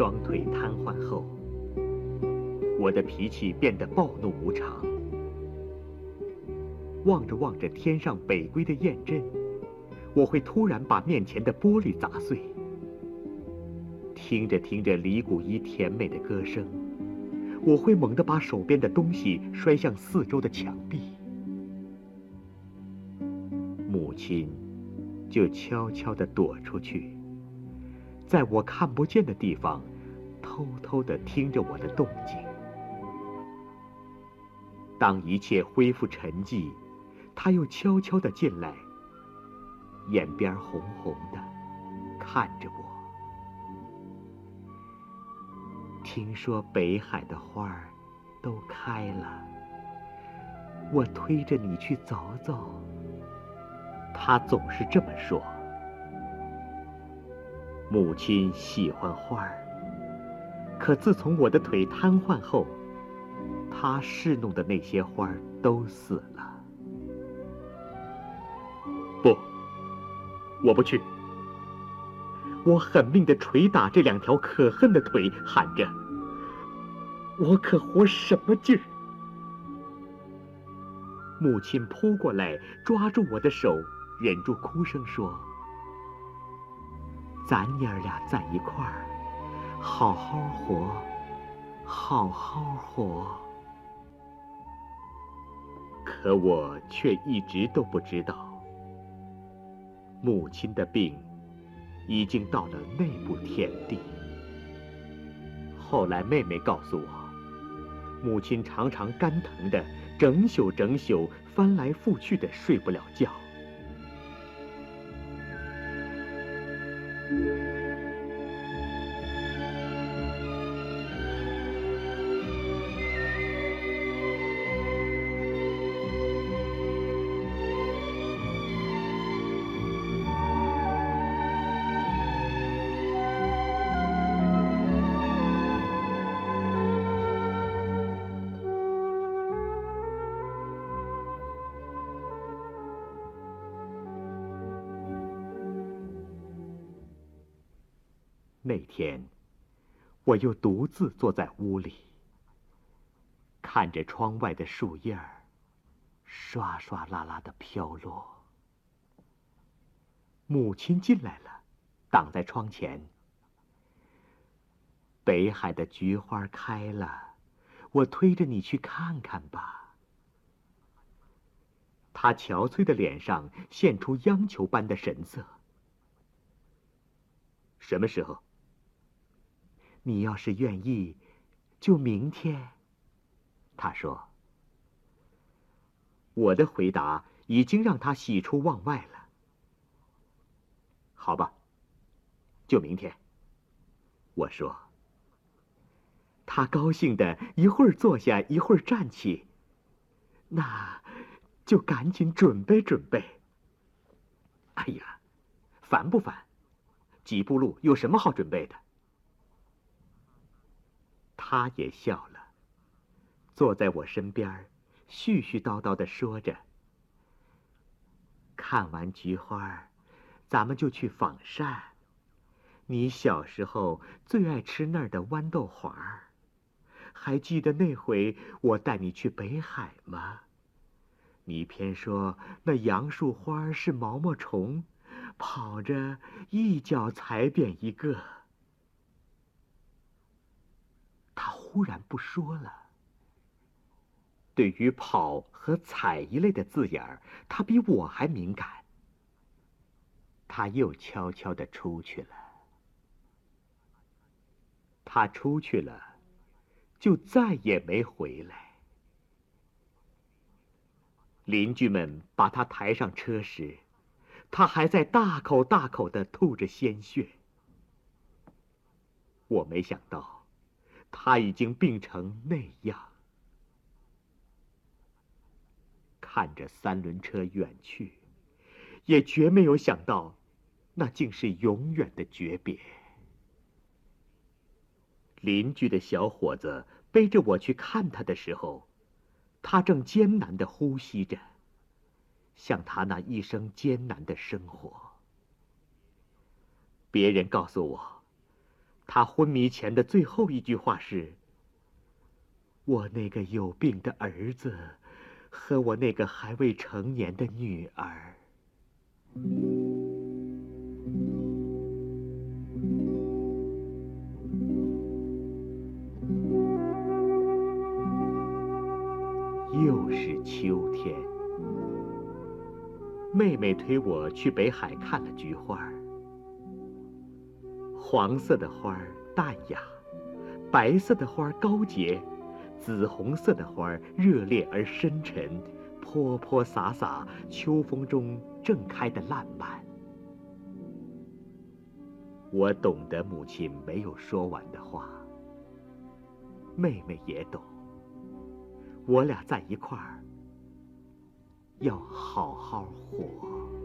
双腿瘫痪后，我的脾气变得暴怒无常。望着望着天上北归的雁阵，我会突然把面前的玻璃砸碎。听着听着李谷一甜美的歌声，我会猛地把手边的东西摔向四周的墙壁。母亲就悄悄地躲出去，在我看不见的地方，偷偷地听着我的动静。当一切恢复沉寂，他又悄悄地进来，眼边红红的，看着我。听说北海的花儿都开了，我推着你去走走。他总是这么说。母亲喜欢花儿，可自从我的腿瘫痪后，她侍弄的那些花儿都死了。不，我不去。我狠命的捶打这两条可恨的腿，喊着：“我可活什么劲儿？”母亲扑过来，抓住我的手，忍住哭声说：“咱娘儿俩在一块儿，好好活，好好活。”可我却一直都不知道，母亲的病。已经到了内部田地。后来妹妹告诉我，母亲常常肝疼的，整宿整宿翻来覆去的睡不了觉。那天，我又独自坐在屋里，看着窗外的树叶儿刷刷啦啦的飘落。母亲进来了，挡在窗前。北海的菊花开了，我推着你去看看吧。她憔悴的脸上现出央求般的神色。什么时候？你要是愿意，就明天。他说：“我的回答已经让他喜出望外了。好吧，就明天。”我说。他高兴的一会儿坐下，一会儿站起。那，就赶紧准备准备。哎呀，烦不烦？几步路有什么好准备的？他也笑了，坐在我身边，絮絮叨叨的说着：“看完菊花，咱们就去仿膳。你小时候最爱吃那儿的豌豆黄还记得那回我带你去北海吗？你偏说那杨树花是毛毛虫，跑着一脚踩扁一个。”他忽然不说了。对于“跑”和“踩”一类的字眼儿，他比我还敏感。他又悄悄的出去了。他出去了，就再也没回来。邻居们把他抬上车时，他还在大口大口的吐着鲜血。我没想到。他已经病成那样，看着三轮车远去，也绝没有想到，那竟是永远的诀别。邻居的小伙子背着我去看他的时候，他正艰难的呼吸着，像他那一生艰难的生活。别人告诉我。他昏迷前的最后一句话是：“我那个有病的儿子，和我那个还未成年的女儿。”又是秋天，妹妹推我去北海看了菊花。黄色的花儿淡雅，白色的花儿高洁，紫红色的花儿热烈而深沉，泼泼洒洒，秋风中正开的烂漫。我懂得母亲没有说完的话，妹妹也懂。我俩在一块儿，要好好活。